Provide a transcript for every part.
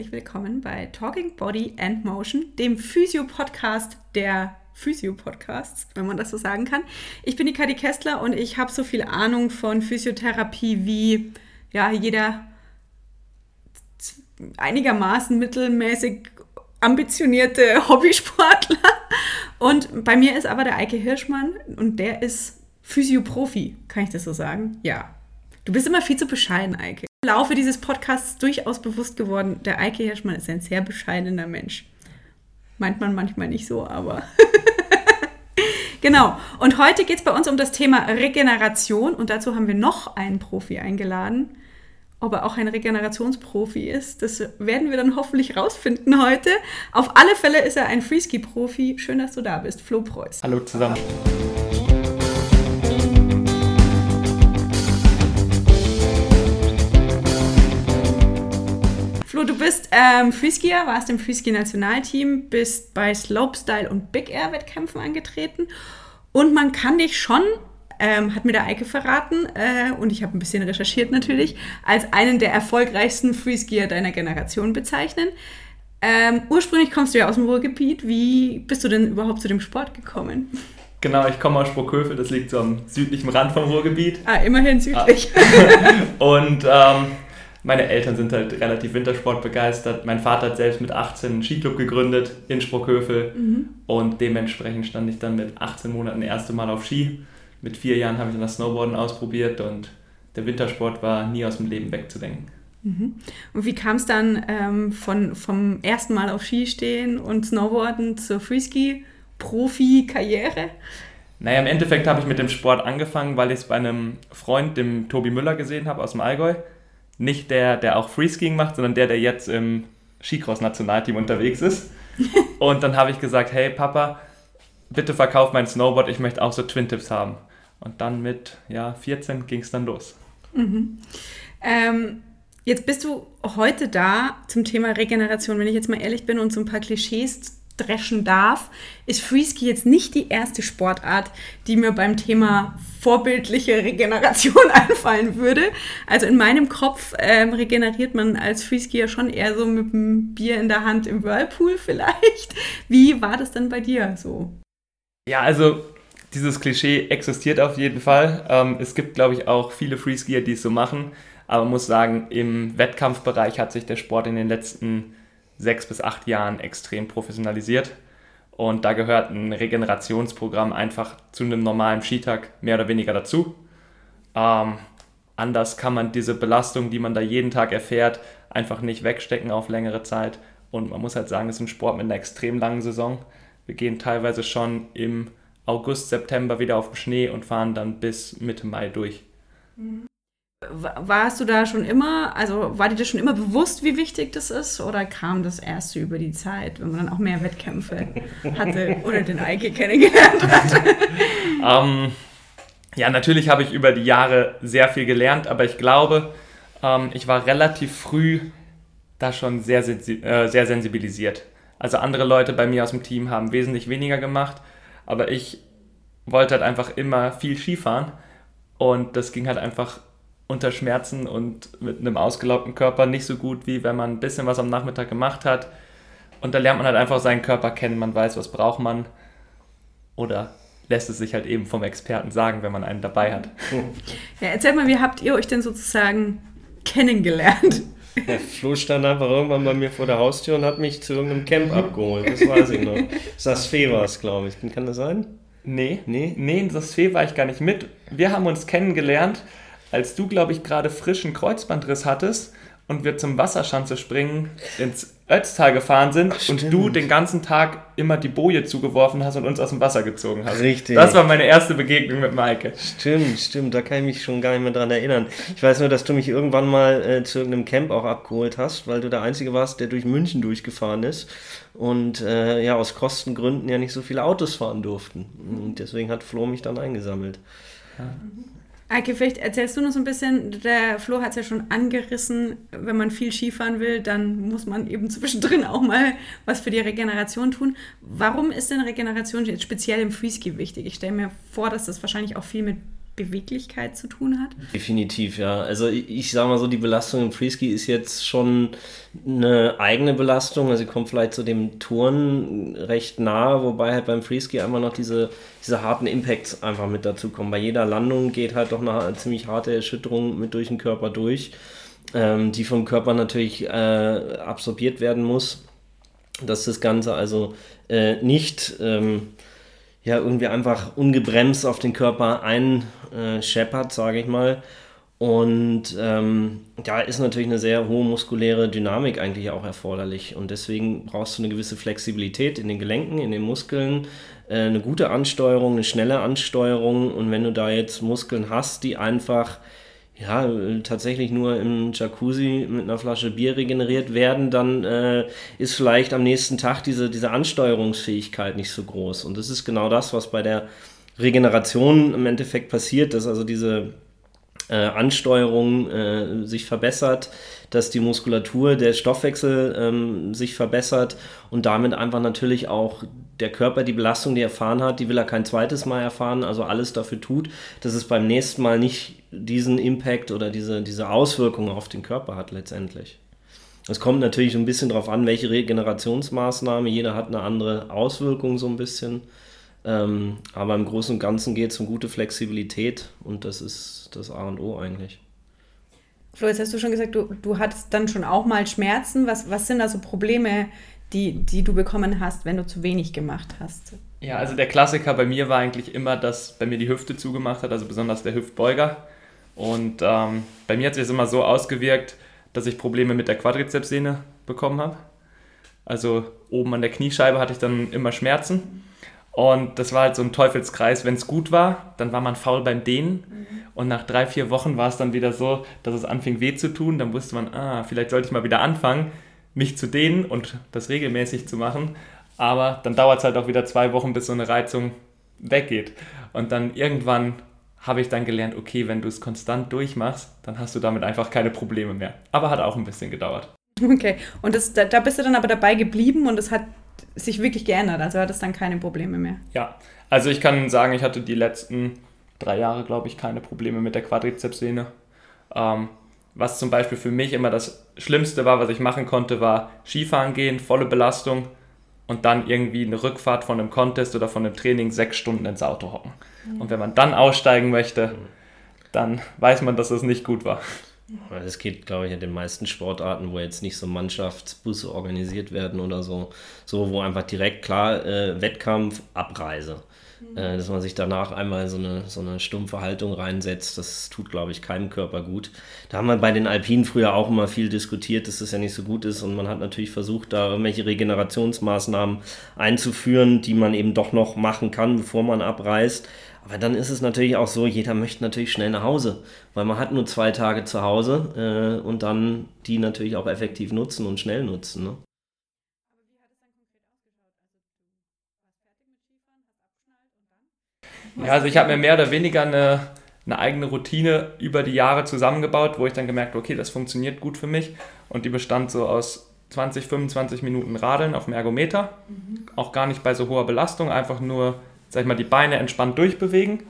herzlich willkommen bei Talking Body and Motion, dem Physio-Podcast der Physio-Podcasts, wenn man das so sagen kann. Ich bin die Kadi Kessler und ich habe so viel Ahnung von Physiotherapie wie ja, jeder einigermaßen mittelmäßig ambitionierte Hobbysportler. Und bei mir ist aber der Eike Hirschmann und der ist Physioprofi, kann ich das so sagen? Ja. Du bist immer viel zu bescheiden, Eike. Im Laufe dieses Podcasts durchaus bewusst geworden, der Eike Hirschmann ist ein sehr bescheidener Mensch. Meint man manchmal nicht so, aber. genau. Und heute geht es bei uns um das Thema Regeneration und dazu haben wir noch einen Profi eingeladen. Ob er auch ein Regenerationsprofi ist, das werden wir dann hoffentlich rausfinden heute. Auf alle Fälle ist er ein Freeski-Profi. Schön, dass du da bist, Flo Preuß. Hallo zusammen. Flo, du bist ähm, Freeskier, warst im Freeski-Nationalteam, bist bei Slopestyle und Big Air-Wettkämpfen angetreten und man kann dich schon ähm, hat mir der Eike verraten äh, und ich habe ein bisschen recherchiert natürlich, als einen der erfolgreichsten Freeskier deiner Generation bezeichnen. Ähm, ursprünglich kommst du ja aus dem Ruhrgebiet. Wie bist du denn überhaupt zu dem Sport gekommen? Genau, ich komme aus Sprockhövel, das liegt so am südlichen Rand vom Ruhrgebiet. Ah, immerhin südlich. Ah. und ähm, meine Eltern sind halt relativ Wintersport begeistert. Mein Vater hat selbst mit 18 einen Skiclub gegründet in Sprockhövel mhm. und dementsprechend stand ich dann mit 18 Monaten das erste Mal auf Ski mit vier Jahren habe ich dann das Snowboarden ausprobiert und der Wintersport war nie aus dem Leben wegzudenken. Mhm. Und wie kam es dann ähm, von, vom ersten Mal auf Ski stehen und Snowboarden zur Freeski-Profi-Karriere? Naja, im Endeffekt habe ich mit dem Sport angefangen, weil ich es bei einem Freund, dem Tobi Müller, gesehen habe aus dem Allgäu. Nicht der, der auch Freeskiing macht, sondern der, der jetzt im Skicross-Nationalteam unterwegs ist. Und dann habe ich gesagt, hey Papa, bitte verkauf mein Snowboard, ich möchte auch so Twin Tips haben. Und dann mit ja, 14 ging es dann los. Mhm. Ähm, jetzt bist du heute da zum Thema Regeneration. Wenn ich jetzt mal ehrlich bin und so ein paar Klischees dreschen darf, ist Freeski jetzt nicht die erste Sportart, die mir beim Thema vorbildliche Regeneration einfallen würde. Also in meinem Kopf ähm, regeneriert man als Freeskier schon eher so mit einem Bier in der Hand im Whirlpool vielleicht. Wie war das denn bei dir so? Ja, also dieses Klischee existiert auf jeden Fall. Ähm, es gibt, glaube ich, auch viele Freeskier, die es so machen. Aber man muss sagen, im Wettkampfbereich hat sich der Sport in den letzten sechs bis acht Jahren extrem professionalisiert. Und da gehört ein Regenerationsprogramm einfach zu einem normalen Skitag mehr oder weniger dazu. Ähm, anders kann man diese Belastung, die man da jeden Tag erfährt, einfach nicht wegstecken auf längere Zeit. Und man muss halt sagen, es ist ein Sport mit einer extrem langen Saison. Wir gehen teilweise schon im August, September wieder auf den Schnee und fahren dann bis Mitte Mai durch. Warst du da schon immer, also war dir das schon immer bewusst, wie wichtig das ist? Oder kam das erst über die Zeit, wenn man dann auch mehr Wettkämpfe hatte oder den Eike kennengelernt hat? ähm, ja, natürlich habe ich über die Jahre sehr viel gelernt, aber ich glaube, ähm, ich war relativ früh da schon sehr, äh, sehr sensibilisiert. Also andere Leute bei mir aus dem Team haben wesentlich weniger gemacht aber ich wollte halt einfach immer viel Skifahren und das ging halt einfach unter Schmerzen und mit einem ausgelaugten Körper nicht so gut, wie wenn man ein bisschen was am Nachmittag gemacht hat. Und da lernt man halt einfach seinen Körper kennen, man weiß, was braucht man oder lässt es sich halt eben vom Experten sagen, wenn man einen dabei hat. Ja, erzähl mal, wie habt ihr euch denn sozusagen kennengelernt? Der Flo stand einfach irgendwann bei mir vor der Haustür und hat mich zu irgendeinem Camp abgeholt. Das weiß ich noch. Das Fee war es, glaube ich. Kann das sein? Nee. Nee? Nee, das Fee war ich gar nicht mit. Wir haben uns kennengelernt, als du, glaube ich, gerade frischen Kreuzbandriss hattest und wir zum Wasserschanze springen ins Ötztal gefahren sind Ach, und du den ganzen Tag immer die Boje zugeworfen hast und uns aus dem Wasser gezogen hast. Richtig. Das war meine erste Begegnung mit Maike. Stimmt, stimmt, da kann ich mich schon gar nicht mehr dran erinnern. Ich weiß nur, dass du mich irgendwann mal äh, zu irgendeinem Camp auch abgeholt hast, weil du der Einzige warst, der durch München durchgefahren ist und äh, ja aus Kostengründen ja nicht so viele Autos fahren durften. Und deswegen hat Flo mich dann eingesammelt. Ja. Eike, vielleicht erzählst du noch so ein bisschen, der Flo hat es ja schon angerissen, wenn man viel Skifahren will, dann muss man eben zwischendrin auch mal was für die Regeneration tun. Warum ist denn Regeneration jetzt speziell im Freeski wichtig? Ich stelle mir vor, dass das wahrscheinlich auch viel mit Beweglichkeit zu tun hat? Definitiv, ja. Also ich, ich sage mal so, die Belastung im Freeski ist jetzt schon eine eigene Belastung. Also sie kommt vielleicht zu dem Touren recht nahe, wobei halt beim Freeski einfach noch diese, diese harten Impacts einfach mit dazu kommen. Bei jeder Landung geht halt doch eine ziemlich harte Erschütterung mit durch den Körper durch, ähm, die vom Körper natürlich äh, absorbiert werden muss. Dass das Ganze also äh, nicht ähm, ja irgendwie einfach ungebremst auf den Körper einscheppert, sage ich mal. Und ähm, da ist natürlich eine sehr hohe muskuläre Dynamik eigentlich auch erforderlich. Und deswegen brauchst du eine gewisse Flexibilität in den Gelenken, in den Muskeln, äh, eine gute Ansteuerung, eine schnelle Ansteuerung. Und wenn du da jetzt Muskeln hast, die einfach ja, tatsächlich nur im Jacuzzi mit einer Flasche Bier regeneriert werden, dann äh, ist vielleicht am nächsten Tag diese, diese Ansteuerungsfähigkeit nicht so groß. Und das ist genau das, was bei der Regeneration im Endeffekt passiert, dass also diese äh, Ansteuerung äh, sich verbessert, dass die Muskulatur, der Stoffwechsel ähm, sich verbessert und damit einfach natürlich auch der Körper die Belastung, die er erfahren hat, die will er kein zweites Mal erfahren, also alles dafür tut, dass es beim nächsten Mal nicht diesen Impact oder diese, diese Auswirkungen auf den Körper hat letztendlich. Es kommt natürlich ein bisschen darauf an, welche Regenerationsmaßnahme, jeder hat eine andere Auswirkung so ein bisschen. Ähm, aber im Großen und Ganzen geht es um gute Flexibilität und das ist das A und O eigentlich. Flo, jetzt hast du schon gesagt, du, du hattest dann schon auch mal Schmerzen. Was, was sind also Probleme, die, die du bekommen hast, wenn du zu wenig gemacht hast? Ja, also der Klassiker bei mir war eigentlich immer, dass bei mir die Hüfte zugemacht hat, also besonders der Hüftbeuger. Und ähm, bei mir hat sich das immer so ausgewirkt, dass ich Probleme mit der Quadrizepssehne bekommen habe. Also oben an der Kniescheibe hatte ich dann immer Schmerzen. Und das war halt so ein Teufelskreis. Wenn es gut war, dann war man faul beim Dehnen. Mhm. Und nach drei, vier Wochen war es dann wieder so, dass es anfing weh zu tun. Dann wusste man, ah, vielleicht sollte ich mal wieder anfangen, mich zu dehnen und das regelmäßig zu machen. Aber dann dauert es halt auch wieder zwei Wochen, bis so eine Reizung weggeht. Und dann irgendwann habe ich dann gelernt, okay, wenn du es konstant durchmachst, dann hast du damit einfach keine Probleme mehr. Aber hat auch ein bisschen gedauert. Okay, und das, da, da bist du dann aber dabei geblieben und es hat sich wirklich geändert. Also hat es dann keine Probleme mehr. Ja, also ich kann sagen, ich hatte die letzten drei Jahre, glaube ich, keine Probleme mit der Quadrizepssehne. Ähm, was zum Beispiel für mich immer das Schlimmste war, was ich machen konnte, war Skifahren gehen, volle Belastung und dann irgendwie eine Rückfahrt von einem Contest oder von einem Training sechs Stunden ins Auto hocken. Mhm. Und wenn man dann aussteigen möchte, dann weiß man, dass es nicht gut war. Das geht, glaube ich, in den meisten Sportarten, wo jetzt nicht so Mannschaftsbusse organisiert werden oder so, so wo einfach direkt klar äh, Wettkampf, Abreise. Mhm. Äh, dass man sich danach einmal so eine, so eine stumpfe Haltung reinsetzt, das tut, glaube ich, keinem Körper gut. Da haben wir bei den Alpinen früher auch immer viel diskutiert, dass das ja nicht so gut ist und man hat natürlich versucht, da irgendwelche Regenerationsmaßnahmen einzuführen, die man eben doch noch machen kann, bevor man abreist. Aber dann ist es natürlich auch so, jeder möchte natürlich schnell nach Hause, weil man hat nur zwei Tage zu Hause äh, und dann die natürlich auch effektiv nutzen und schnell nutzen. Ne? Ja, also ich habe mir mehr oder weniger eine, eine eigene Routine über die Jahre zusammengebaut, wo ich dann gemerkt habe, okay, das funktioniert gut für mich. Und die bestand so aus 20, 25 Minuten Radeln auf dem Ergometer. Mhm. Auch gar nicht bei so hoher Belastung, einfach nur sag ich mal, die Beine entspannt durchbewegen.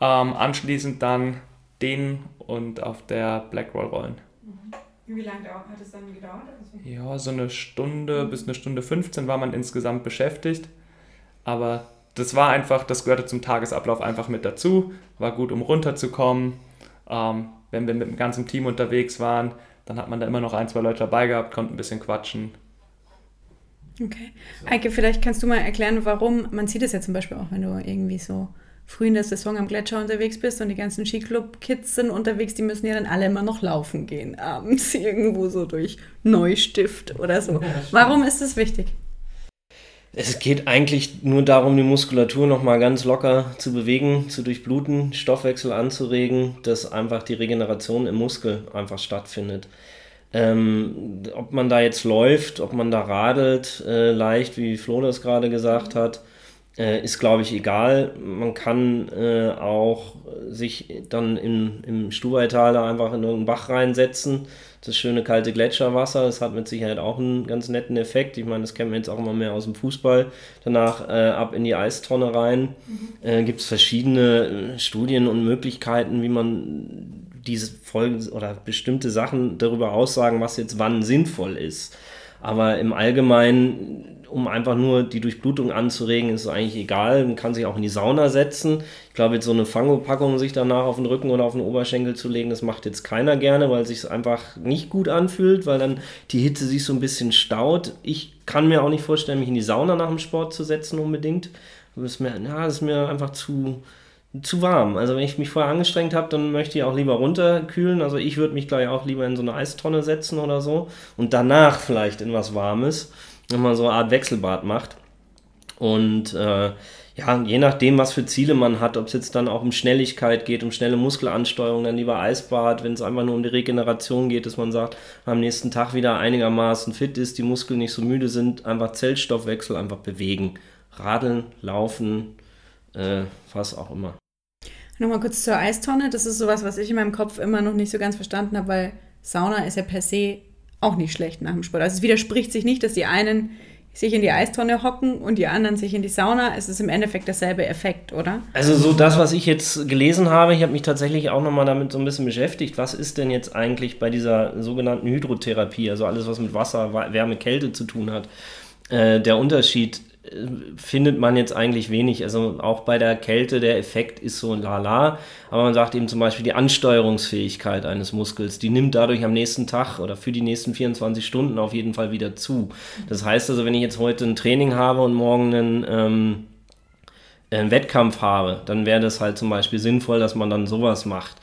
Ähm, anschließend dann dehnen und auf der Blackroll rollen. Mhm. Wie lange hat es dann gedauert? Ja, so eine Stunde bis eine Stunde 15 war man insgesamt beschäftigt. Aber das war einfach, das gehörte zum Tagesablauf einfach mit dazu. War gut, um runterzukommen. Ähm, wenn wir mit dem ganzen Team unterwegs waren, dann hat man da immer noch ein, zwei Leute dabei gehabt, konnte ein bisschen quatschen. Okay. Eike, vielleicht kannst du mal erklären, warum, man sieht es ja zum Beispiel auch, wenn du irgendwie so früh in der Saison am Gletscher unterwegs bist und die ganzen Skiclub-Kids sind unterwegs, die müssen ja dann alle immer noch laufen gehen, abends irgendwo so durch Neustift oder so. Warum ist das wichtig? Es geht eigentlich nur darum, die Muskulatur nochmal ganz locker zu bewegen, zu durchbluten, Stoffwechsel anzuregen, dass einfach die Regeneration im Muskel einfach stattfindet. Ähm, ob man da jetzt läuft, ob man da radelt, äh, leicht, wie Flo das gerade gesagt hat, äh, ist, glaube ich, egal. Man kann äh, auch sich dann im, im Stuweital einfach in irgendeinen Bach reinsetzen. Das schöne kalte Gletscherwasser, das hat mit Sicherheit auch einen ganz netten Effekt. Ich meine, das kennen wir jetzt auch immer mehr aus dem Fußball. Danach äh, ab in die Eistonne rein. Mhm. Äh, Gibt es verschiedene äh, Studien und Möglichkeiten, wie man diese Folgen oder bestimmte Sachen darüber aussagen, was jetzt wann sinnvoll ist. Aber im Allgemeinen um einfach nur die Durchblutung anzuregen, ist eigentlich egal. Man kann sich auch in die Sauna setzen. Ich glaube, jetzt so eine Fangopackung sich danach auf den Rücken oder auf den Oberschenkel zu legen, das macht jetzt keiner gerne, weil es sich einfach nicht gut anfühlt, weil dann die Hitze sich so ein bisschen staut. Ich kann mir auch nicht vorstellen, mich in die Sauna nach dem Sport zu setzen unbedingt. Das ist mir, ja, das ist mir einfach zu, zu warm. Also wenn ich mich vorher angestrengt habe, dann möchte ich auch lieber runterkühlen. Also ich würde mich gleich auch lieber in so eine Eistonne setzen oder so und danach vielleicht in was Warmes wenn man so eine Art Wechselbad macht. Und äh, ja, je nachdem, was für Ziele man hat, ob es jetzt dann auch um Schnelligkeit geht, um schnelle Muskelansteuerung, dann lieber Eisbad, wenn es einfach nur um die Regeneration geht, dass man sagt, am nächsten Tag wieder einigermaßen fit ist, die Muskeln nicht so müde sind, einfach Zellstoffwechsel, einfach bewegen. Radeln, laufen, äh, was auch immer. Nochmal kurz zur Eistonne. Das ist sowas, was ich in meinem Kopf immer noch nicht so ganz verstanden habe, weil Sauna ist ja per se auch nicht schlecht nach dem Sport. Also es widerspricht sich nicht, dass die einen sich in die Eistonne hocken und die anderen sich in die Sauna. Es ist im Endeffekt derselbe Effekt, oder? Also so das, was ich jetzt gelesen habe, ich habe mich tatsächlich auch nochmal damit so ein bisschen beschäftigt. Was ist denn jetzt eigentlich bei dieser sogenannten Hydrotherapie, also alles, was mit Wasser, Wärme, Kälte zu tun hat, äh, der Unterschied? Findet man jetzt eigentlich wenig. Also auch bei der Kälte, der Effekt ist so lala. Aber man sagt eben zum Beispiel, die Ansteuerungsfähigkeit eines Muskels, die nimmt dadurch am nächsten Tag oder für die nächsten 24 Stunden auf jeden Fall wieder zu. Das heißt also, wenn ich jetzt heute ein Training habe und morgen einen, ähm, einen Wettkampf habe, dann wäre das halt zum Beispiel sinnvoll, dass man dann sowas macht.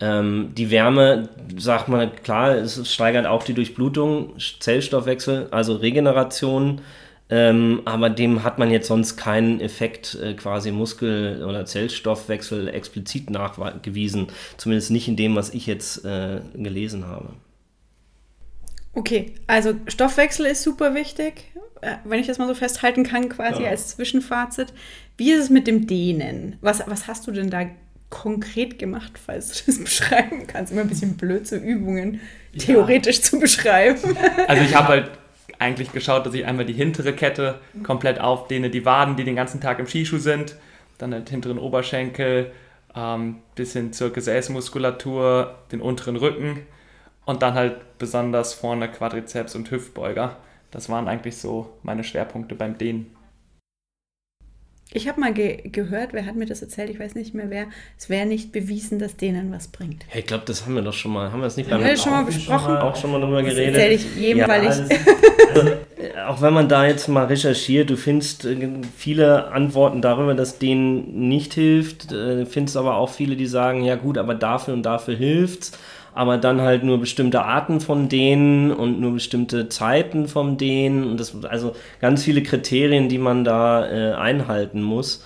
Ähm, die Wärme, sagt man, klar, es steigert auch die Durchblutung, Zellstoffwechsel, also Regeneration ähm, aber dem hat man jetzt sonst keinen Effekt äh, quasi Muskel- oder Zellstoffwechsel explizit nachgewiesen. Zumindest nicht in dem, was ich jetzt äh, gelesen habe. Okay, also Stoffwechsel ist super wichtig, äh, wenn ich das mal so festhalten kann, quasi ja. als Zwischenfazit. Wie ist es mit dem Dehnen? Was, was hast du denn da konkret gemacht, falls du das beschreiben kannst? Immer ein bisschen blöd, so Übungen ja. theoretisch zu beschreiben. Also ich habe halt eigentlich geschaut, dass ich einmal die hintere Kette komplett aufdehne, die Waden, die den ganzen Tag im Skischuh sind, dann den hinteren Oberschenkel, ähm, bisschen zur Gesäßmuskulatur, den unteren Rücken und dann halt besonders vorne Quadrizeps und Hüftbeuger. Das waren eigentlich so meine Schwerpunkte beim Dehnen. Ich habe mal ge gehört, wer hat mir das erzählt, ich weiß nicht mehr wer, es wäre nicht bewiesen, dass denen was bringt. Ja, ich glaube, das haben wir doch schon mal, haben wir es nicht beim haben wir schon mal besprochen? Schon mal, auch schon mal darüber das geredet. erzähle ich jedem, ja, weil ich... Also, also, auch wenn man da jetzt mal recherchiert, du findest äh, viele Antworten darüber, dass denen nicht hilft, äh, findest aber auch viele, die sagen, ja gut, aber dafür und dafür hilft's aber dann halt nur bestimmte Arten von denen und nur bestimmte Zeiten von denen. Und das, also ganz viele Kriterien, die man da äh, einhalten muss.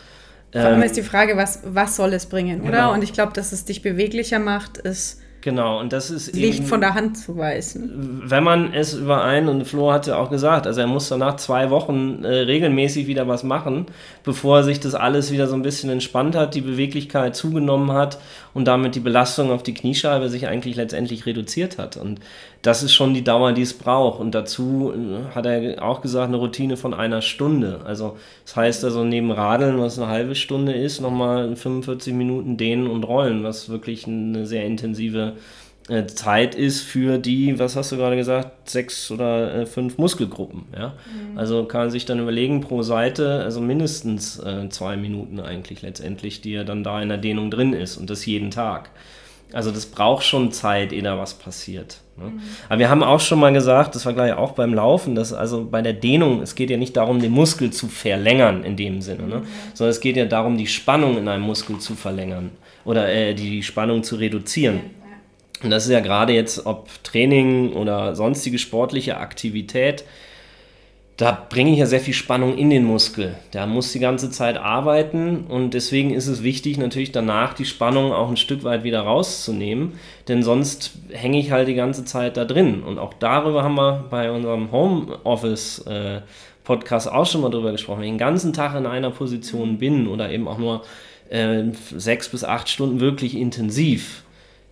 Vor allem ähm, ist die Frage, was, was soll es bringen, oder? Genau. Und ich glaube, dass es dich beweglicher macht, ist Genau, und das ist Licht eben, von der Hand zu weisen. Wenn man es überein, und Flo hatte auch gesagt, also er muss danach zwei Wochen äh, regelmäßig wieder was machen, bevor sich das alles wieder so ein bisschen entspannt hat, die Beweglichkeit zugenommen hat und damit die Belastung auf die Kniescheibe sich eigentlich letztendlich reduziert hat. Und das ist schon die Dauer, die es braucht. Und dazu äh, hat er auch gesagt, eine Routine von einer Stunde. Also das heißt also neben Radeln, was eine halbe Stunde ist, nochmal 45 Minuten dehnen und rollen, was wirklich eine sehr intensive äh, Zeit ist für die, was hast du gerade gesagt, sechs oder äh, fünf Muskelgruppen. Ja? Mhm. Also kann man sich dann überlegen, pro Seite, also mindestens zwei Minuten eigentlich letztendlich, die ja dann da in der Dehnung drin ist und das jeden Tag. Also das braucht schon Zeit, ehe da was passiert. Ne? Mhm. Aber wir haben auch schon mal gesagt, das war gleich auch beim Laufen, dass also bei der Dehnung, es geht ja nicht darum, den Muskel zu verlängern in dem Sinne, ne? Mhm. sondern es geht ja darum, die Spannung in einem Muskel zu verlängern oder äh, die Spannung zu reduzieren. Und das ist ja gerade jetzt, ob Training oder sonstige sportliche Aktivität, da bringe ich ja sehr viel Spannung in den Muskel. Der muss die ganze Zeit arbeiten und deswegen ist es wichtig, natürlich danach die Spannung auch ein Stück weit wieder rauszunehmen, denn sonst hänge ich halt die ganze Zeit da drin. Und auch darüber haben wir bei unserem Homeoffice äh, Podcast auch schon mal drüber gesprochen, wenn ich den ganzen Tag in einer Position bin oder eben auch nur äh, sechs bis acht Stunden wirklich intensiv,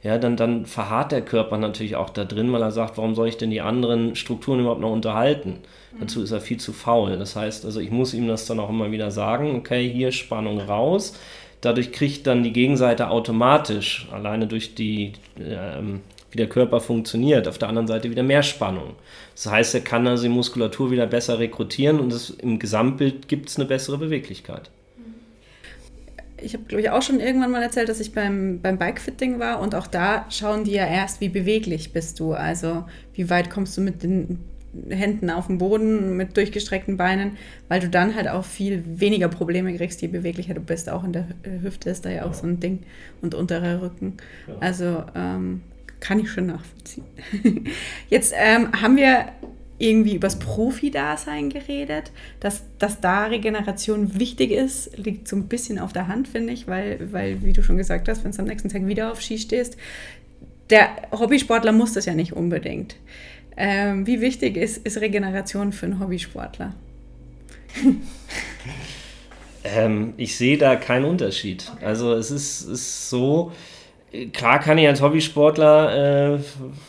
ja, dann, dann verharrt der Körper natürlich auch da drin, weil er sagt, warum soll ich denn die anderen Strukturen überhaupt noch unterhalten? Mhm. Dazu ist er viel zu faul. Das heißt, also ich muss ihm das dann auch immer wieder sagen, okay, hier Spannung raus. Dadurch kriegt dann die Gegenseite automatisch, alleine durch die, ähm, wie der Körper funktioniert, auf der anderen Seite wieder mehr Spannung. Das heißt, er kann also die Muskulatur wieder besser rekrutieren und das, im Gesamtbild gibt es eine bessere Beweglichkeit ich habe, glaube ich, auch schon irgendwann mal erzählt, dass ich beim, beim Bikefitting war und auch da schauen die ja erst, wie beweglich bist du. Also wie weit kommst du mit den Händen auf dem Boden, mit durchgestreckten Beinen, weil du dann halt auch viel weniger Probleme kriegst, je beweglicher du bist. Auch in der Hüfte ist da ja auch so ein Ding und unterer Rücken. Also ähm, kann ich schon nachvollziehen. Jetzt ähm, haben wir irgendwie übers Profi-Dasein geredet. Dass, dass da Regeneration wichtig ist, liegt so ein bisschen auf der Hand, finde ich, weil, weil, wie du schon gesagt hast, wenn du am nächsten Tag wieder auf Ski stehst, der Hobbysportler muss das ja nicht unbedingt. Ähm, wie wichtig ist, ist Regeneration für einen Hobbysportler? ähm, ich sehe da keinen Unterschied. Okay. Also es ist, ist so, Klar kann ich als Hobbysportler, äh,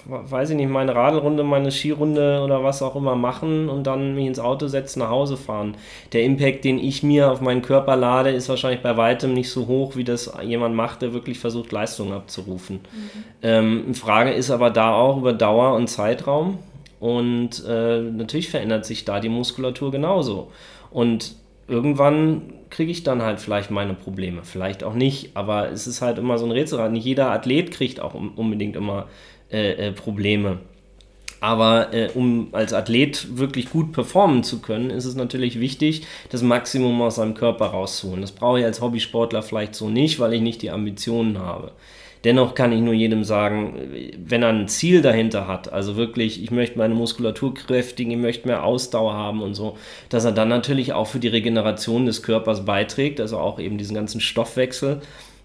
weiß ich nicht, meine Radelrunde, meine Skirunde oder was auch immer machen und dann mich ins Auto setzen, nach Hause fahren. Der Impact, den ich mir auf meinen Körper lade, ist wahrscheinlich bei weitem nicht so hoch, wie das jemand macht, der wirklich versucht, Leistung abzurufen. Mhm. Ähm, Frage ist aber da auch über Dauer und Zeitraum und äh, natürlich verändert sich da die Muskulatur genauso. Und irgendwann kriege ich dann halt vielleicht meine Probleme. Vielleicht auch nicht, aber es ist halt immer so ein Rätselrad. Nicht jeder Athlet kriegt auch unbedingt immer äh, äh, Probleme. Aber äh, um als Athlet wirklich gut performen zu können, ist es natürlich wichtig, das Maximum aus seinem Körper rauszuholen. Das brauche ich als Hobbysportler vielleicht so nicht, weil ich nicht die Ambitionen habe. Dennoch kann ich nur jedem sagen, wenn er ein Ziel dahinter hat, also wirklich, ich möchte meine Muskulatur kräftigen, ich möchte mehr Ausdauer haben und so, dass er dann natürlich auch für die Regeneration des Körpers beiträgt, also auch eben diesen ganzen Stoffwechsel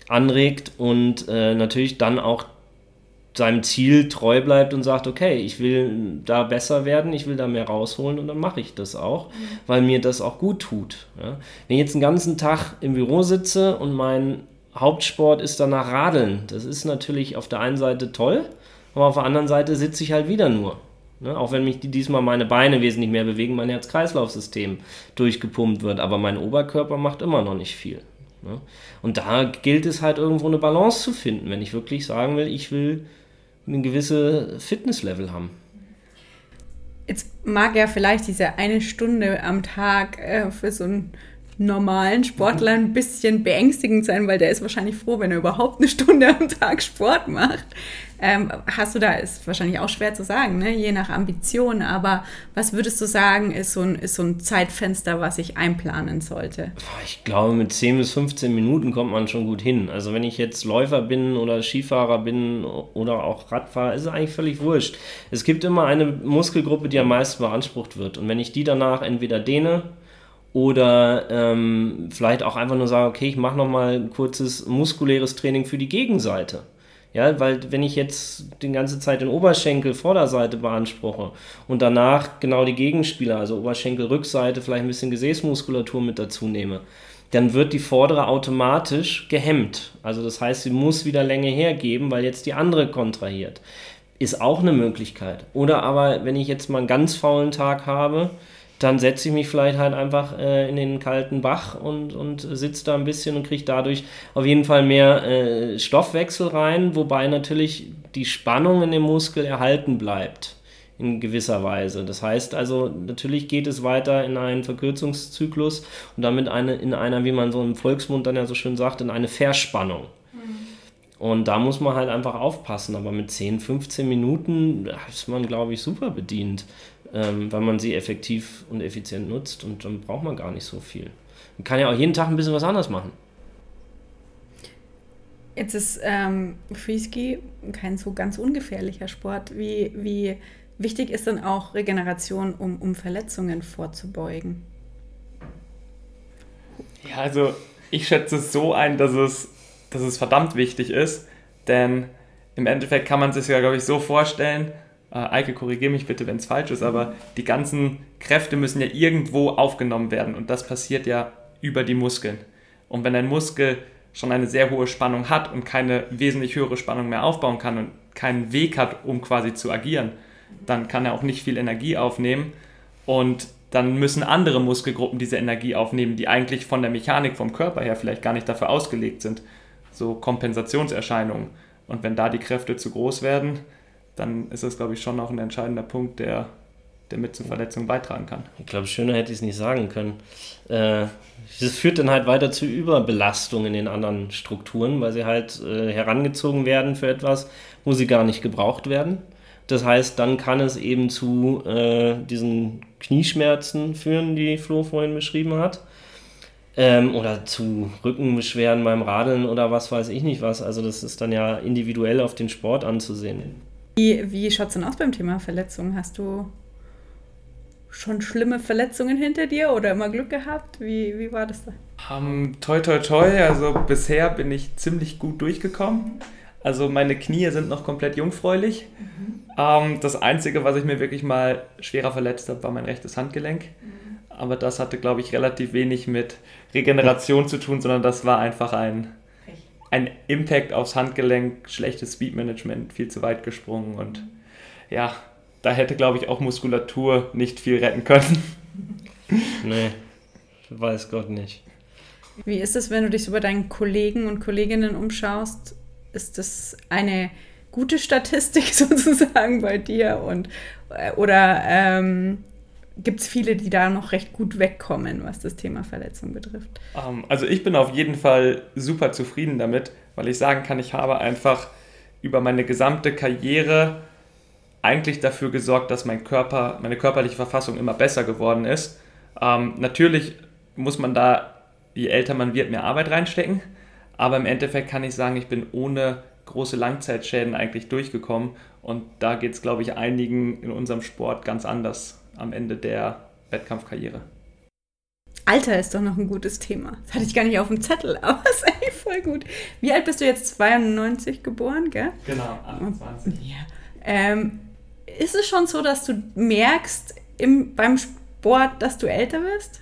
anregt und äh, natürlich dann auch seinem Ziel treu bleibt und sagt, okay, ich will da besser werden, ich will da mehr rausholen und dann mache ich das auch, mhm. weil mir das auch gut tut. Ja? Wenn ich jetzt den ganzen Tag im Büro sitze und mein Hauptsport ist danach Radeln. Das ist natürlich auf der einen Seite toll, aber auf der anderen Seite sitze ich halt wieder nur. Ne? Auch wenn mich diesmal meine Beine wesentlich mehr bewegen, mein Herz-Kreislauf-System durchgepumpt wird, aber mein Oberkörper macht immer noch nicht viel. Ne? Und da gilt es halt irgendwo eine Balance zu finden, wenn ich wirklich sagen will, ich will ein gewisses Fitnesslevel haben. Jetzt mag ja vielleicht diese eine Stunde am Tag äh, für so ein normalen Sportler ein bisschen beängstigend sein, weil der ist wahrscheinlich froh, wenn er überhaupt eine Stunde am Tag Sport macht. Ähm, hast du da, ist wahrscheinlich auch schwer zu sagen, ne? je nach Ambition, aber was würdest du sagen, ist so, ein, ist so ein Zeitfenster, was ich einplanen sollte? Ich glaube, mit 10 bis 15 Minuten kommt man schon gut hin. Also wenn ich jetzt Läufer bin oder Skifahrer bin oder auch Radfahrer, ist es eigentlich völlig wurscht. Es gibt immer eine Muskelgruppe, die am meisten beansprucht wird. Und wenn ich die danach entweder dehne, oder ähm, vielleicht auch einfach nur sagen, okay, ich mache nochmal ein kurzes muskuläres Training für die Gegenseite. Ja, weil wenn ich jetzt die ganze Zeit den Oberschenkel Vorderseite beanspruche und danach genau die Gegenspieler, also Oberschenkel Rückseite, vielleicht ein bisschen Gesäßmuskulatur mit dazu nehme, dann wird die vordere automatisch gehemmt. Also das heißt, sie muss wieder Länge hergeben, weil jetzt die andere kontrahiert. Ist auch eine Möglichkeit. Oder aber, wenn ich jetzt mal einen ganz faulen Tag habe, dann setze ich mich vielleicht halt einfach äh, in den kalten Bach und, und sitze da ein bisschen und kriege dadurch auf jeden Fall mehr äh, Stoffwechsel rein, wobei natürlich die Spannung in dem Muskel erhalten bleibt in gewisser Weise. Das heißt also, natürlich geht es weiter in einen Verkürzungszyklus und damit eine, in einer, wie man so im Volksmund dann ja so schön sagt, in eine Verspannung. Mhm. Und da muss man halt einfach aufpassen. Aber mit 10, 15 Minuten ist man, glaube ich, super bedient ähm, weil man sie effektiv und effizient nutzt und dann braucht man gar nicht so viel. Man kann ja auch jeden Tag ein bisschen was anderes machen. Jetzt ist ähm, Freeski kein so ganz ungefährlicher Sport. Wie, wie wichtig ist dann auch Regeneration, um, um Verletzungen vorzubeugen? Ja, also ich schätze es so ein, dass es, dass es verdammt wichtig ist, denn im Endeffekt kann man sich ja, glaube ich, so vorstellen, äh, Eike, korrigiere mich bitte, wenn es falsch ist, aber die ganzen Kräfte müssen ja irgendwo aufgenommen werden und das passiert ja über die Muskeln. Und wenn ein Muskel schon eine sehr hohe Spannung hat und keine wesentlich höhere Spannung mehr aufbauen kann und keinen Weg hat, um quasi zu agieren, dann kann er auch nicht viel Energie aufnehmen und dann müssen andere Muskelgruppen diese Energie aufnehmen, die eigentlich von der Mechanik vom Körper her vielleicht gar nicht dafür ausgelegt sind. So Kompensationserscheinungen. Und wenn da die Kräfte zu groß werden, dann ist das, glaube ich, schon auch ein entscheidender Punkt, der, der mit zur Verletzung beitragen kann. Ich glaube, schöner hätte ich es nicht sagen können. Äh, das führt dann halt weiter zu Überbelastung in den anderen Strukturen, weil sie halt äh, herangezogen werden für etwas, wo sie gar nicht gebraucht werden. Das heißt, dann kann es eben zu äh, diesen Knieschmerzen führen, die Flo vorhin beschrieben hat. Ähm, oder zu Rückenbeschwerden beim Radeln oder was weiß ich nicht was. Also das ist dann ja individuell auf den Sport anzusehen. Wie, wie schaut es denn aus beim Thema Verletzungen? Hast du schon schlimme Verletzungen hinter dir oder immer Glück gehabt? Wie, wie war das da? Um, toi, toi, toi. Also bisher bin ich ziemlich gut durchgekommen. Also meine Knie sind noch komplett jungfräulich. Mhm. Um, das Einzige, was ich mir wirklich mal schwerer verletzt habe, war mein rechtes Handgelenk. Mhm. Aber das hatte, glaube ich, relativ wenig mit Regeneration zu tun, sondern das war einfach ein, ein Impact aufs Handgelenk, schlechtes Speedmanagement, viel zu weit gesprungen und ja, da hätte, glaube ich, auch Muskulatur nicht viel retten können. Nee, weiß Gott nicht. Wie ist es, wenn du dich so bei deinen Kollegen und Kolleginnen umschaust? Ist das eine gute Statistik sozusagen bei dir? Und, äh, oder ähm, gibt es viele, die da noch recht gut wegkommen, was das Thema Verletzung betrifft? Ähm, also ich bin auf jeden Fall super zufrieden damit, weil ich sagen kann, ich habe einfach über meine gesamte Karriere eigentlich dafür gesorgt, dass mein Körper, meine körperliche Verfassung immer besser geworden ist. Ähm, natürlich muss man da, je älter man wird, mehr Arbeit reinstecken, aber im Endeffekt kann ich sagen, ich bin ohne große Langzeitschäden eigentlich durchgekommen und da geht es, glaube ich, einigen in unserem Sport ganz anders am Ende der Wettkampfkarriere. Alter ist doch noch ein gutes Thema. Das hatte ich gar nicht auf dem Zettel, aber es ist eigentlich voll gut. Wie alt bist du jetzt? 92 geboren, gell? Genau, 28. Ja. Ähm, ist es schon so, dass du merkst im, beim Sport, dass du älter wirst?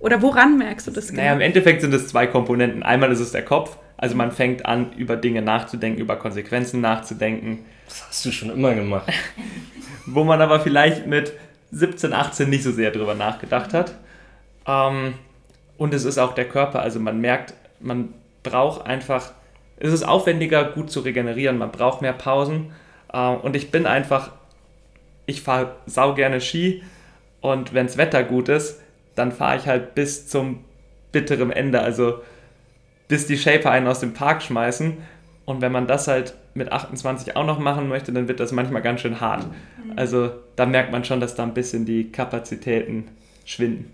Oder woran merkst du das genau? Naja, im Endeffekt sind es zwei Komponenten. Einmal ist es der Kopf, also man fängt an, über Dinge nachzudenken, über Konsequenzen nachzudenken. Das hast du schon immer gemacht. Wo man aber vielleicht mit 17, 18 nicht so sehr drüber nachgedacht hat. Ähm, und es ist auch der Körper, also man merkt, man braucht einfach, es ist aufwendiger, gut zu regenerieren, man braucht mehr Pausen. Äh, und ich bin einfach, ich fahre sau gerne Ski und wenn das Wetter gut ist, dann fahre ich halt bis zum bitteren Ende, also bis die Shaper einen aus dem Park schmeißen. Und wenn man das halt mit 28 auch noch machen möchte, dann wird das manchmal ganz schön hart. Also da merkt man schon, dass da ein bisschen die Kapazitäten schwinden.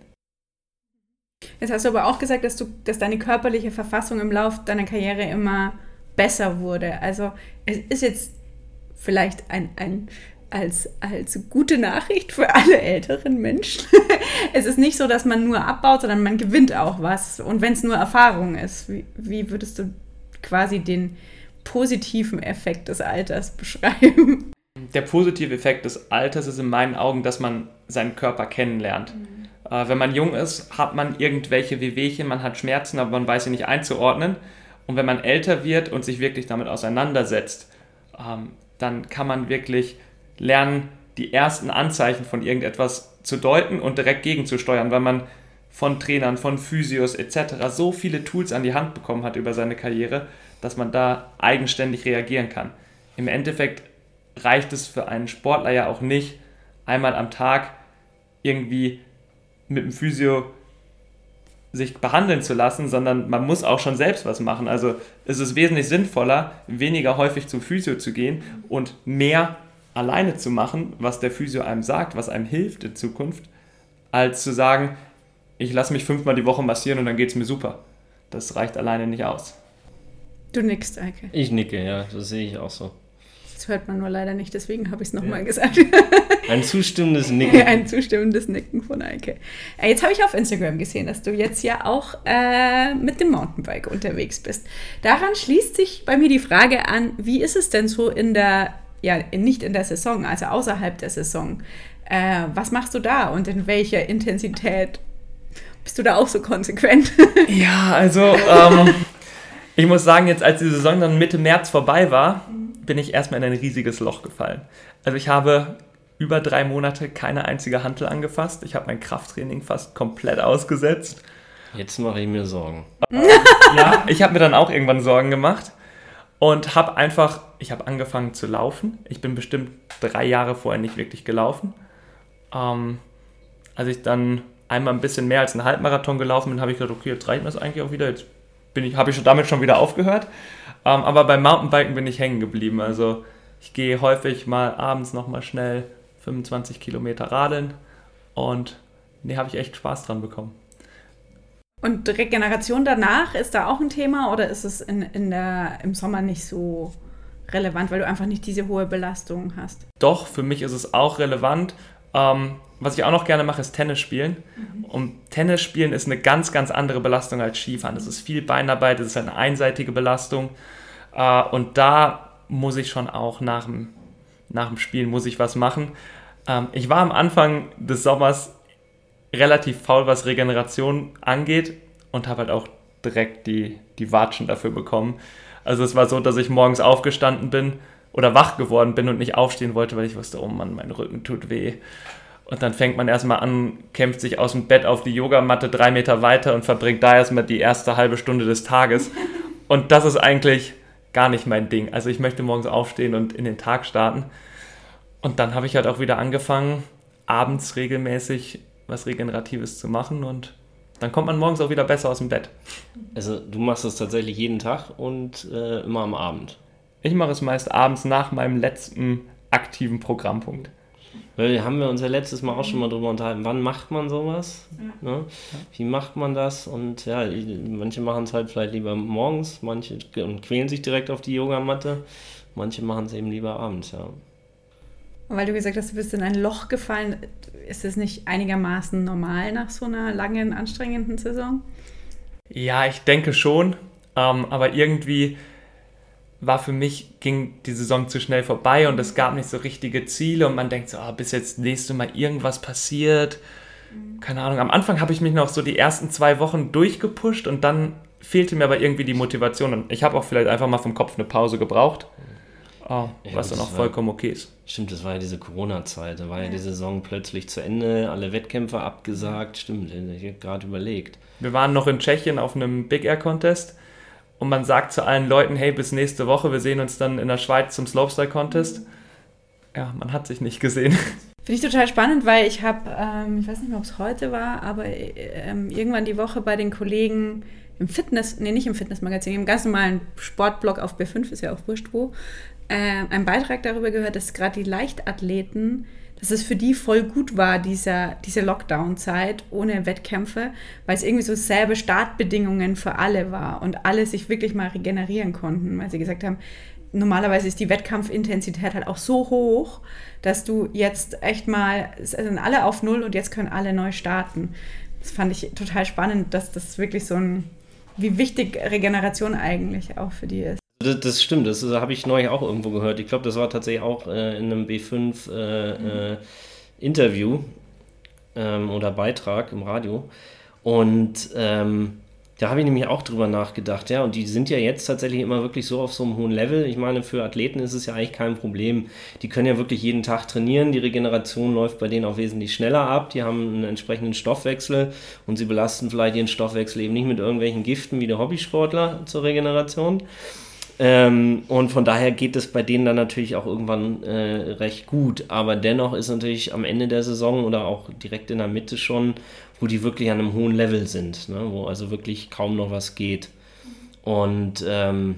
Jetzt hast du aber auch gesagt, dass, du, dass deine körperliche Verfassung im Lauf deiner Karriere immer besser wurde. Also es ist jetzt vielleicht ein, ein als, als gute Nachricht für alle älteren Menschen. es ist nicht so, dass man nur abbaut, sondern man gewinnt auch was. Und wenn es nur Erfahrung ist, wie, wie würdest du quasi den positiven Effekt des Alters beschreiben? Der positive Effekt des Alters ist in meinen Augen, dass man seinen Körper kennenlernt. Mhm. Äh, wenn man jung ist, hat man irgendwelche Wehwehchen, man hat Schmerzen, aber man weiß sie nicht einzuordnen. Und wenn man älter wird und sich wirklich damit auseinandersetzt, ähm, dann kann man wirklich lernen, die ersten Anzeichen von irgendetwas zu deuten und direkt gegenzusteuern, weil man von Trainern, von Physios etc. so viele Tools an die Hand bekommen hat über seine Karriere, dass man da eigenständig reagieren kann. Im Endeffekt reicht es für einen Sportler ja auch nicht, einmal am Tag irgendwie mit dem Physio sich behandeln zu lassen, sondern man muss auch schon selbst was machen. Also es ist wesentlich sinnvoller, weniger häufig zum Physio zu gehen und mehr alleine zu machen, was der Physio einem sagt, was einem hilft in Zukunft, als zu sagen, ich lasse mich fünfmal die Woche massieren und dann geht es mir super. Das reicht alleine nicht aus. Du nickst, Eike. Ich nicke, ja, das sehe ich auch so. Das hört man nur leider nicht, deswegen habe ich es nochmal ja. gesagt. Ein zustimmendes Nicken. Ein zustimmendes Nicken von Eike. Äh, jetzt habe ich auf Instagram gesehen, dass du jetzt ja auch äh, mit dem Mountainbike unterwegs bist. Daran schließt sich bei mir die Frage an, wie ist es denn so in der ja nicht in der Saison, also außerhalb der Saison. Äh, was machst du da und in welcher Intensität? Bist du da auch so konsequent? Ja, also ähm, ich muss sagen, jetzt als die Saison dann Mitte März vorbei war, bin ich erstmal in ein riesiges Loch gefallen. Also ich habe über drei Monate keine einzige Hantel angefasst. Ich habe mein Krafttraining fast komplett ausgesetzt. Jetzt mache ich mir Sorgen. ja, ich habe mir dann auch irgendwann Sorgen gemacht und habe einfach, ich habe angefangen zu laufen. Ich bin bestimmt drei Jahre vorher nicht wirklich gelaufen. Ähm, als ich dann einmal ein bisschen mehr als einen Halbmarathon gelaufen bin, habe ich gedacht, okay, jetzt reicht mir das eigentlich auch wieder. Jetzt bin ich, habe ich damit schon wieder aufgehört. Ähm, aber beim Mountainbiken bin ich hängen geblieben. Also ich gehe häufig mal abends nochmal schnell 25 Kilometer radeln und nee, habe ich echt Spaß dran bekommen. Und Regeneration danach, ist da auch ein Thema oder ist es in, in der, im Sommer nicht so relevant, weil du einfach nicht diese hohe Belastung hast? Doch, für mich ist es auch relevant. Ähm, was ich auch noch gerne mache, ist Tennis spielen. Mhm. Und Tennis spielen ist eine ganz, ganz andere Belastung als Skifahren. Das ist viel Beinarbeit, das ist eine einseitige Belastung. Äh, und da muss ich schon auch nach dem, nach dem Spielen muss ich was machen. Ähm, ich war am Anfang des Sommers relativ faul, was Regeneration angeht und habe halt auch direkt die, die Watschen dafür bekommen. Also es war so, dass ich morgens aufgestanden bin oder wach geworden bin und nicht aufstehen wollte, weil ich wusste, oh Mann, mein Rücken tut weh. Und dann fängt man erstmal an, kämpft sich aus dem Bett auf die Yogamatte drei Meter weiter und verbringt da erstmal die erste halbe Stunde des Tages. Und das ist eigentlich gar nicht mein Ding. Also ich möchte morgens aufstehen und in den Tag starten. Und dann habe ich halt auch wieder angefangen, abends regelmäßig was Regeneratives zu machen und dann kommt man morgens auch wieder besser aus dem Bett. Also du machst das tatsächlich jeden Tag und äh, immer am Abend? Ich mache es meist abends nach meinem letzten aktiven Programmpunkt. Weil haben wir uns ja letztes Mal auch schon mal drüber unterhalten, wann macht man sowas? Ja. Ne? Wie macht man das? Und ja, manche machen es halt vielleicht lieber morgens, manche und quälen sich direkt auf die Yogamatte, manche machen es eben lieber abends, ja. Weil du gesagt hast, du bist in ein Loch gefallen, ist es nicht einigermaßen normal nach so einer langen, anstrengenden Saison? Ja, ich denke schon. Ähm, aber irgendwie war für mich, ging die Saison zu schnell vorbei und es gab nicht so richtige Ziele und man denkt so, oh, bis jetzt nächste Mal irgendwas passiert. Keine Ahnung, am Anfang habe ich mich noch so die ersten zwei Wochen durchgepusht und dann fehlte mir aber irgendwie die Motivation und ich habe auch vielleicht einfach mal vom Kopf eine Pause gebraucht. Oh, ja, was dann auch vollkommen okay ist. Stimmt, das war ja diese Corona-Zeit. Da war ja. ja die Saison plötzlich zu Ende, alle Wettkämpfe abgesagt. Stimmt, ich habe gerade überlegt. Wir waren noch in Tschechien auf einem Big Air Contest und man sagt zu allen Leuten, hey, bis nächste Woche, wir sehen uns dann in der Schweiz zum Slopestyle Contest. Ja, man hat sich nicht gesehen. Finde ich total spannend, weil ich habe, ähm, ich weiß nicht mehr, ob es heute war, aber ähm, irgendwann die Woche bei den Kollegen im Fitness, nee, nicht im Fitnessmagazin, im ganz normalen Sportblog auf B5, ist ja auch wurscht wo, äh, einen Beitrag darüber gehört, dass gerade die Leichtathleten, dass es für die voll gut war, dieser, diese Lockdown-Zeit ohne Wettkämpfe, weil es irgendwie so selbe Startbedingungen für alle war und alle sich wirklich mal regenerieren konnten, weil sie gesagt haben, normalerweise ist die Wettkampfintensität halt auch so hoch, dass du jetzt echt mal, es sind alle auf Null und jetzt können alle neu starten. Das fand ich total spannend, dass das wirklich so ein, wie wichtig Regeneration eigentlich auch für die ist. Das, das stimmt, das, das habe ich neulich auch irgendwo gehört. Ich glaube, das war tatsächlich auch äh, in einem B5 äh, mhm. äh, Interview ähm, oder Beitrag im Radio. Und ähm, da habe ich nämlich auch drüber nachgedacht, ja. Und die sind ja jetzt tatsächlich immer wirklich so auf so einem hohen Level. Ich meine, für Athleten ist es ja eigentlich kein Problem. Die können ja wirklich jeden Tag trainieren. Die Regeneration läuft bei denen auch wesentlich schneller ab. Die haben einen entsprechenden Stoffwechsel und sie belasten vielleicht ihren Stoffwechsel eben nicht mit irgendwelchen Giften wie der Hobbysportler zur Regeneration. Ähm, und von daher geht es bei denen dann natürlich auch irgendwann äh, recht gut. Aber dennoch ist natürlich am Ende der Saison oder auch direkt in der Mitte schon, wo die wirklich an einem hohen Level sind, ne? wo also wirklich kaum noch was geht. Und ähm,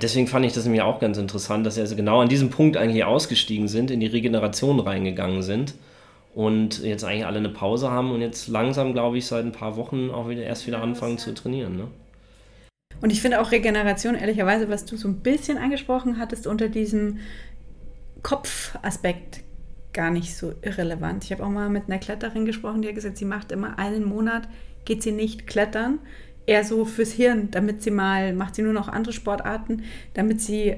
deswegen fand ich das nämlich auch ganz interessant, dass sie also genau an diesem Punkt eigentlich ausgestiegen sind, in die Regeneration reingegangen sind und jetzt eigentlich alle eine Pause haben und jetzt langsam, glaube ich, seit ein paar Wochen auch wieder erst wieder anfangen zu trainieren. Ne? Und ich finde auch Regeneration, ehrlicherweise, was du so ein bisschen angesprochen hattest, unter diesem Kopfaspekt gar nicht so irrelevant. Ich habe auch mal mit einer Kletterin gesprochen, die hat gesagt, sie macht immer einen Monat, geht sie nicht klettern, eher so fürs Hirn, damit sie mal, macht sie nur noch andere Sportarten, damit sie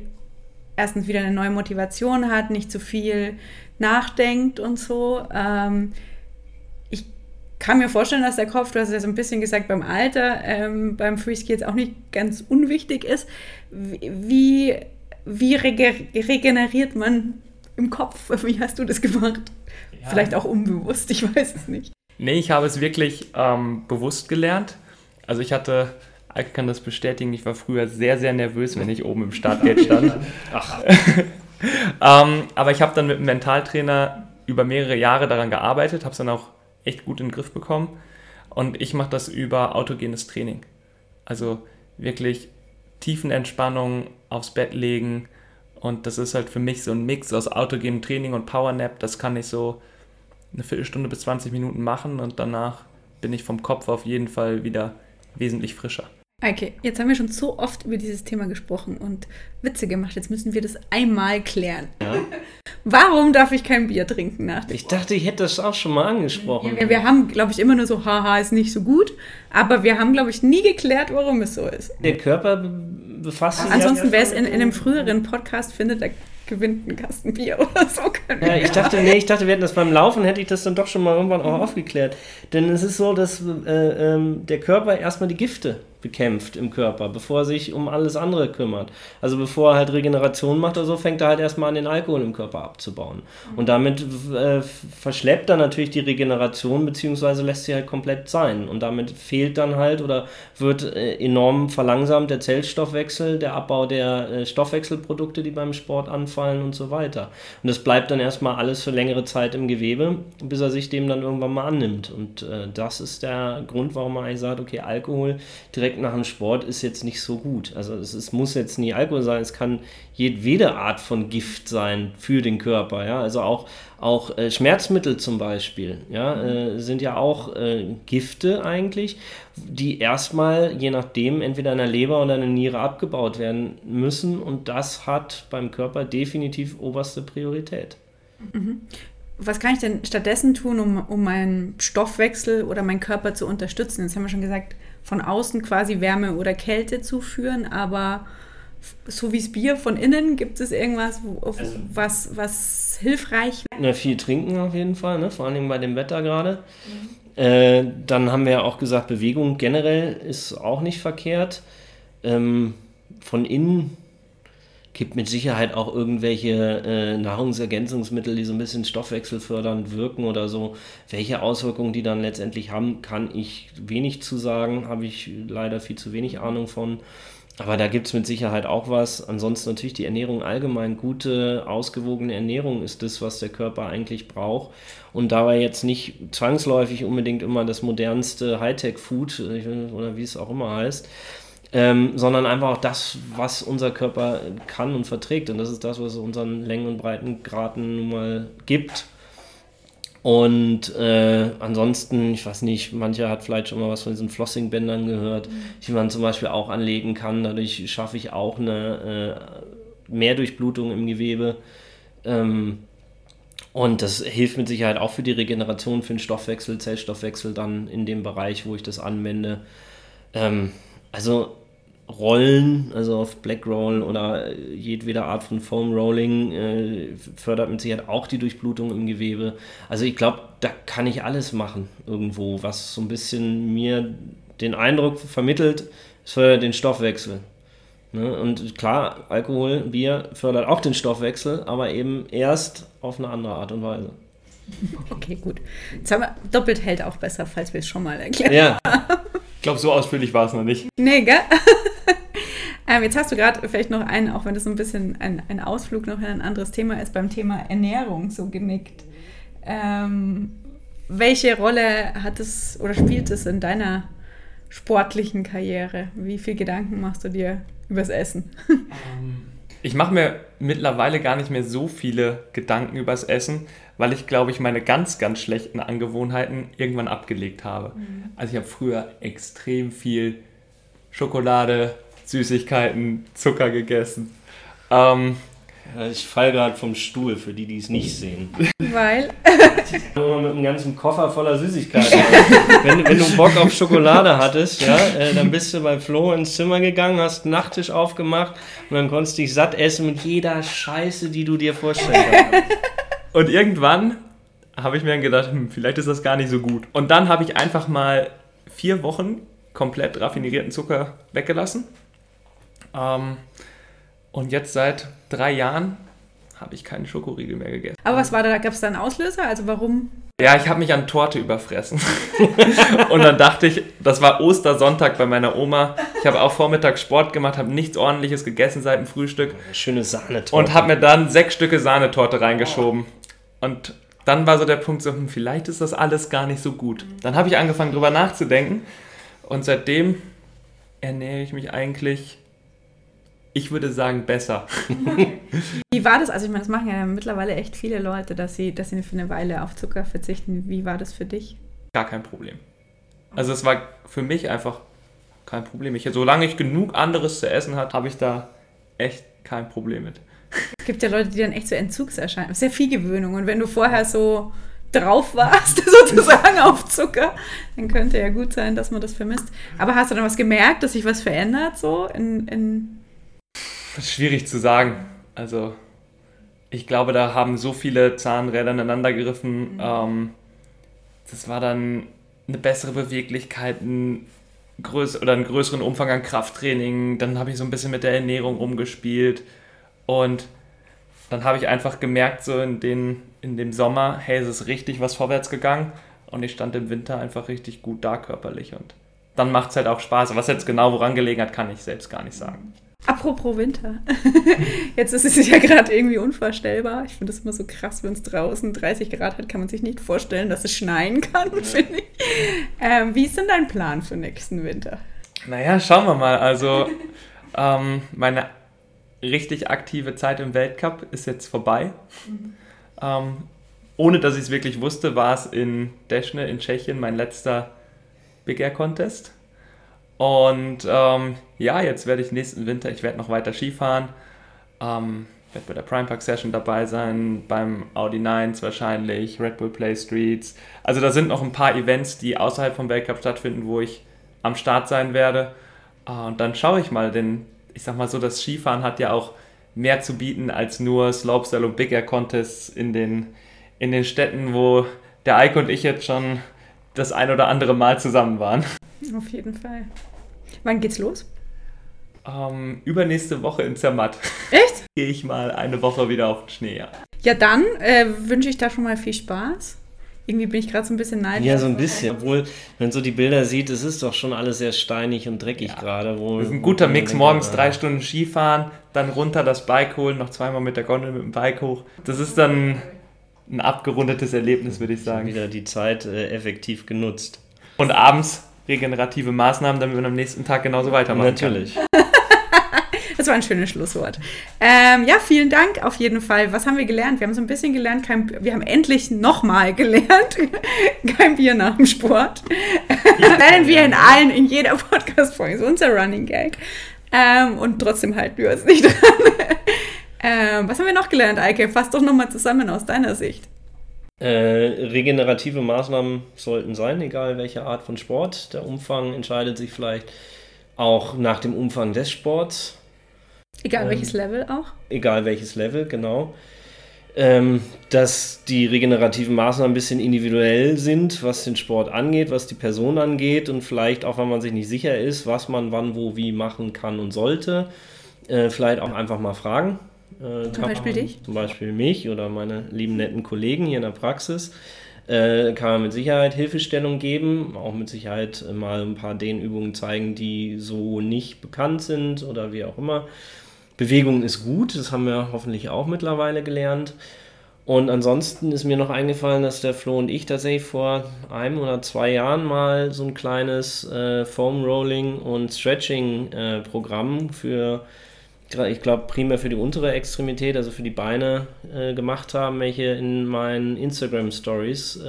erstens wieder eine neue Motivation hat, nicht zu viel nachdenkt und so. Ähm, kann mir vorstellen, dass der Kopf, du hast ja so ein bisschen gesagt, beim Alter, ähm, beim Freeski jetzt auch nicht ganz unwichtig ist. Wie, wie regeneriert man im Kopf? Wie hast du das gemacht? Ja. Vielleicht auch unbewusst, ich weiß es nicht. Nee, ich habe es wirklich ähm, bewusst gelernt. Also ich hatte, Alke kann das bestätigen, ich war früher sehr, sehr nervös, wenn ich oben im Startgate stand. Ach. ähm, aber ich habe dann mit dem Mentaltrainer über mehrere Jahre daran gearbeitet, habe es dann auch echt gut in den Griff bekommen. Und ich mache das über autogenes Training. Also wirklich Tiefenentspannung aufs Bett legen. Und das ist halt für mich so ein Mix aus autogenem Training und Powernap. Das kann ich so eine Viertelstunde bis 20 Minuten machen und danach bin ich vom Kopf auf jeden Fall wieder wesentlich frischer. Okay, jetzt haben wir schon so oft über dieses Thema gesprochen und Witze gemacht. Jetzt müssen wir das einmal klären. Ja. Warum darf ich kein Bier trinken nach Ich dachte, ich hätte das auch schon mal angesprochen. Ja, wir haben, glaube ich, immer nur so, haha, ist nicht so gut. Aber wir haben, glaube ich, nie geklärt, warum es so ist. Der Körper befasst sich. Ansonsten, wer es in, in einem früheren Podcast findet, der gewinnt einen Kasten Bier oder so. Ja, ich dachte, nee, ich dachte, wir hätten das beim Laufen, hätte ich das dann doch schon mal irgendwann auch aufgeklärt. Denn es ist so, dass äh, ähm, der Körper erstmal die Gifte bekämpft im Körper, bevor er sich um alles andere kümmert. Also bevor er halt Regeneration macht oder so, fängt er halt erstmal an, den Alkohol im Körper abzubauen. Und damit äh, verschleppt er natürlich die Regeneration, beziehungsweise lässt sie halt komplett sein. Und damit fehlt dann halt oder wird äh, enorm verlangsamt der Zellstoffwechsel, der Abbau der äh, Stoffwechselprodukte, die beim Sport anfallen und so weiter. Und das bleibt dann erstmal alles für längere Zeit im Gewebe, bis er sich dem dann irgendwann mal annimmt. Und äh, das ist der Grund, warum man eigentlich sagt, okay, Alkohol direkt direkt nach dem Sport ist jetzt nicht so gut. Also es, es muss jetzt nie Alkohol sein, es kann jedwede Art von Gift sein für den Körper. Ja? Also auch, auch äh, Schmerzmittel zum Beispiel ja? Äh, sind ja auch äh, Gifte eigentlich, die erstmal, je nachdem, entweder in der Leber oder in der Niere abgebaut werden müssen. Und das hat beim Körper definitiv oberste Priorität. Mhm was kann ich denn stattdessen tun, um, um meinen Stoffwechsel oder meinen Körper zu unterstützen? Jetzt haben wir schon gesagt, von außen quasi Wärme oder Kälte zuführen, aber so wie das Bier von innen, gibt es irgendwas, also, was, was hilfreich wäre? Na, viel trinken auf jeden Fall, ne? vor allem bei dem Wetter gerade. Mhm. Äh, dann haben wir ja auch gesagt, Bewegung generell ist auch nicht verkehrt. Ähm, von innen gibt mit Sicherheit auch irgendwelche äh, Nahrungsergänzungsmittel, die so ein bisschen stoffwechselfördernd wirken oder so. Welche Auswirkungen die dann letztendlich haben, kann ich wenig zu sagen, habe ich leider viel zu wenig Ahnung von. Aber da gibt es mit Sicherheit auch was. Ansonsten natürlich die Ernährung allgemein. Gute, ausgewogene Ernährung ist das, was der Körper eigentlich braucht. Und dabei jetzt nicht zwangsläufig unbedingt immer das modernste Hightech-Food oder wie es auch immer heißt ähm, sondern einfach auch das, was unser Körper kann und verträgt. Und das ist das, was unseren Längen- und Breitengraden nun mal gibt. Und äh, ansonsten, ich weiß nicht, mancher hat vielleicht schon mal was von diesen Flossing-Bändern gehört, mhm. die man zum Beispiel auch anlegen kann. Dadurch schaffe ich auch eine äh, Mehrdurchblutung im Gewebe. Ähm, und das hilft mit Sicherheit auch für die Regeneration, für den Stoffwechsel, Zellstoffwechsel dann in dem Bereich, wo ich das anwende. Ähm, also Rollen, also auf Black Roll oder jedwede Art von Foam Rolling äh, fördert mit Sicherheit auch die Durchblutung im Gewebe. Also ich glaube, da kann ich alles machen irgendwo, was so ein bisschen mir den Eindruck vermittelt, es fördert den Stoffwechsel. Ne? Und klar, Alkohol, Bier fördert auch den Stoffwechsel, aber eben erst auf eine andere Art und Weise. Okay, gut. Jetzt haben wir, doppelt hält auch besser, falls wir es schon mal erklären. Ja. Ich glaube, so ausführlich war es noch nicht. Nee, gell? ähm, jetzt hast du gerade vielleicht noch einen, auch wenn das so ein bisschen ein, ein Ausflug noch in ein anderes Thema ist, beim Thema Ernährung so genickt. Ähm, welche Rolle hat es oder spielt es in deiner sportlichen Karriere? Wie viel Gedanken machst du dir übers Essen? Ähm, ich mache mir mittlerweile gar nicht mehr so viele Gedanken übers Essen, weil ich, glaube ich, meine ganz, ganz schlechten Angewohnheiten irgendwann abgelegt habe. Mhm. Also ich habe früher extrem viel Schokolade, Süßigkeiten, Zucker gegessen. Ähm, Ich fall gerade vom Stuhl, für die, die es nicht sehen. Weil. Nur mit einem ganzen Koffer voller Süßigkeiten. wenn, wenn, du Bock auf Schokolade hattest, ja, äh, dann bist du bei Flo ins Zimmer gegangen, hast einen Nachttisch aufgemacht und dann konntest du dich satt essen mit jeder Scheiße, die du dir vorstellen kannst. Und irgendwann habe ich mir dann gedacht, hm, vielleicht ist das gar nicht so gut. Und dann habe ich einfach mal vier Wochen komplett raffinierten Zucker weggelassen. Ähm, und jetzt seit drei Jahren habe ich keinen Schokoriegel mehr gegessen. Aber was war da? Gab es da einen Auslöser? Also warum? Ja, ich habe mich an Torte überfressen. und dann dachte ich, das war Ostersonntag bei meiner Oma. Ich habe auch Vormittag Sport gemacht, habe nichts ordentliches gegessen seit dem Frühstück. Schöne Sahnetorte. Und habe mir dann sechs Stücke Sahnetorte reingeschoben. Und dann war so der Punkt so, hm, vielleicht ist das alles gar nicht so gut. Dann habe ich angefangen drüber nachzudenken. Und seitdem ernähre ich mich eigentlich ich würde sagen, besser. Wie war das? Also ich meine, das machen ja mittlerweile echt viele Leute, dass sie, dass sie für eine Weile auf Zucker verzichten. Wie war das für dich? Gar kein Problem. Also es war für mich einfach kein Problem. Ich, solange ich genug anderes zu essen hatte, habe ich da echt kein Problem mit. Es gibt ja Leute, die dann echt so Entzugserscheinungen. Sehr viel Gewöhnung. Und wenn du vorher so drauf warst, sozusagen auf Zucker, dann könnte ja gut sein, dass man das vermisst. Aber hast du dann was gemerkt, dass sich was verändert so in, in das ist schwierig zu sagen. Also, ich glaube, da haben so viele Zahnräder ineinander gegriffen. Mhm. Ähm, das war dann eine bessere Beweglichkeit, ein größ oder einen größeren Umfang an Krafttraining. Dann habe ich so ein bisschen mit der Ernährung rumgespielt. Und dann habe ich einfach gemerkt, so in, den, in dem Sommer, hey, es ist richtig was vorwärts gegangen. Und ich stand im Winter einfach richtig gut da körperlich. Und dann macht es halt auch Spaß. Was jetzt genau woran gelegen hat, kann ich selbst gar nicht sagen. Apropos Winter. Jetzt ist es ja gerade irgendwie unvorstellbar. Ich finde es immer so krass, wenn es draußen 30 Grad hat, kann man sich nicht vorstellen, dass es schneien kann, ja. finde ich. Ähm, wie ist denn dein Plan für nächsten Winter? Naja, schauen wir mal. Also, ähm, meine richtig aktive Zeit im Weltcup ist jetzt vorbei. Mhm. Ähm, ohne dass ich es wirklich wusste, war es in Deschne in Tschechien mein letzter Big Air Contest. Und ähm, ja, jetzt werde ich nächsten Winter, ich werde noch weiter Skifahren. Ähm, werde bei der Prime Park Session dabei sein, beim Audi 9 wahrscheinlich, Red Bull Play Streets. Also da sind noch ein paar Events, die außerhalb vom Weltcup stattfinden, wo ich am Start sein werde. Äh, und dann schaue ich mal, denn ich sag mal so, das Skifahren hat ja auch mehr zu bieten als nur Slopestyle und Big Air Contests in den, in den Städten, wo der Eike und ich jetzt schon das ein oder andere Mal zusammen waren. Auf jeden Fall. Wann geht's los? Ähm, übernächste Woche in Zermatt. Echt? Gehe ich mal eine Woche wieder auf den Schnee, ja. Ja, dann äh, wünsche ich da schon mal viel Spaß. Irgendwie bin ich gerade so ein bisschen neidisch. Ja, so ein bisschen. Obwohl, wenn man so die Bilder sieht, es ist doch schon alles sehr steinig und dreckig ja. gerade. Das ist ein guter Mix. Morgens drei Stunden Skifahren, dann runter das Bike holen, noch zweimal mit der Gondel mit dem Bike hoch. Das ist dann ein abgerundetes Erlebnis, würde ich sagen. Wieder die Zeit äh, effektiv genutzt. Und abends regenerative Maßnahmen, damit man am nächsten Tag genauso weitermachen Natürlich. kann. Das war ein schönes Schlusswort. Ähm, ja, vielen Dank auf jeden Fall. Was haben wir gelernt? Wir haben so ein bisschen gelernt, kein, wir haben endlich nochmal gelernt, kein Bier nach dem Sport. Lernen wir in allen, in jeder Podcast-Folge. So unser Running Gag. Ähm, und trotzdem halten wir uns nicht dran. ähm, was haben wir noch gelernt, Eike? Fass doch nochmal zusammen aus deiner Sicht. Äh, regenerative Maßnahmen sollten sein, egal welche Art von Sport. Der Umfang entscheidet sich vielleicht auch nach dem Umfang des Sports. Egal ähm, welches Level auch? Egal welches Level, genau. Ähm, dass die regenerativen Maßnahmen ein bisschen individuell sind, was den Sport angeht, was die Person angeht und vielleicht auch, wenn man sich nicht sicher ist, was man wann, wo, wie machen kann und sollte, äh, vielleicht auch einfach mal fragen. Äh, zum Beispiel dich? Zum Beispiel mich oder meine lieben netten Kollegen hier in der Praxis. Äh, kann man mit Sicherheit Hilfestellung geben, auch mit Sicherheit mal ein paar Dehnübungen zeigen, die so nicht bekannt sind oder wie auch immer. Bewegung ist gut, das haben wir hoffentlich auch mittlerweile gelernt. Und ansonsten ist mir noch eingefallen, dass der Flo und ich tatsächlich vor einem oder zwei Jahren mal so ein kleines äh, Foam Rolling und Stretching äh, Programm für ich glaube, primär für die untere Extremität, also für die Beine äh, gemacht haben, welche in meinen Instagram Stories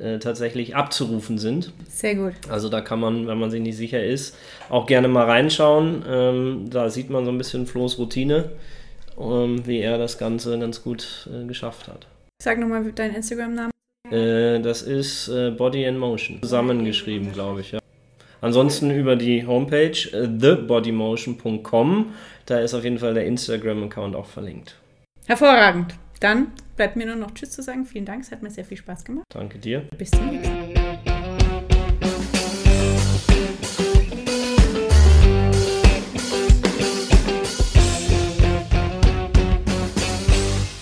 äh, tatsächlich abzurufen sind. Sehr gut. Also da kann man, wenn man sich nicht sicher ist, auch gerne mal reinschauen. Ähm, da sieht man so ein bisschen Flo's Routine. ähm, wie er das Ganze ganz gut äh, geschafft hat. Sag nochmal deinen Instagram-Namen. Äh, das ist äh, Body in Motion, zusammengeschrieben, glaube ich. Ja. Ansonsten über die Homepage äh, thebodymotion.com, da ist auf jeden Fall der Instagram-Account auch verlinkt. Hervorragend. Dann bleibt mir nur noch Tschüss zu sagen. Vielen Dank, es hat mir sehr viel Spaß gemacht. Danke dir. Bis zum nächsten Mal.